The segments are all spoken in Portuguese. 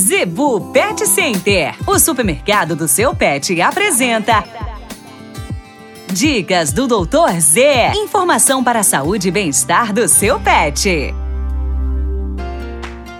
Zebu Pet Center, o supermercado do seu pet, apresenta. Dicas do Doutor Z. Informação para a saúde e bem-estar do seu pet.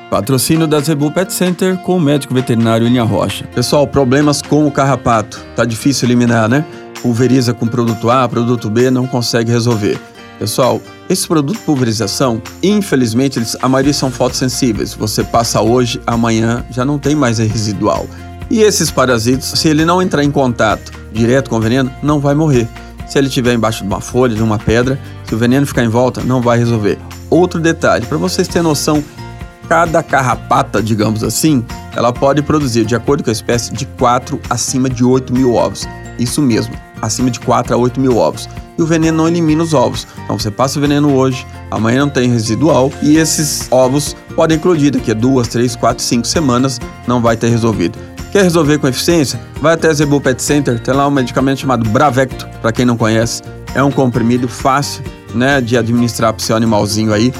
Patrocínio da Zebu Pet Center com o médico veterinário Linha Rocha. Pessoal, problemas com o carrapato. Tá difícil eliminar, né? Pulveriza com produto A, produto B, não consegue resolver. Pessoal, esse produto de pulverização, infelizmente, eles, a maioria são fotossensíveis. Você passa hoje, amanhã já não tem mais residual. E esses parasitas, se ele não entrar em contato direto com o veneno, não vai morrer. Se ele estiver embaixo de uma folha, de uma pedra, se o veneno ficar em volta, não vai resolver. Outro detalhe, para vocês terem noção, cada carrapata, digamos assim, ela pode produzir, de acordo com a espécie, de 4 acima de 8 mil ovos. Isso mesmo, acima de 4 a 8 mil ovos e o veneno não elimina os ovos. Então você passa o veneno hoje, amanhã não tem residual e esses ovos podem eclodir daqui a duas, três, quatro, cinco semanas, não vai ter resolvido. Quer resolver com eficiência? Vai até a Zebu Pet Center, tem lá um medicamento chamado Bravecto, para quem não conhece. É um comprimido fácil né, de administrar para o seu animalzinho aí.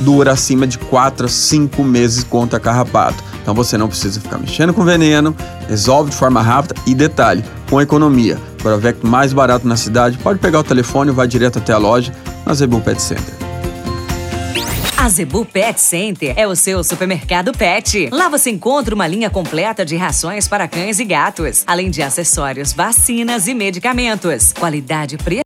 Dura acima de 4 a 5 meses contra carrapato. Então você não precisa ficar mexendo com veneno, resolve de forma rápida e detalhe, com economia. Provec mais barato na cidade, pode pegar o telefone e vai direto até a loja na Zebu Pet Center. A Zebu Pet Center é o seu supermercado pet. Lá você encontra uma linha completa de rações para cães e gatos, além de acessórios, vacinas e medicamentos. Qualidade, preço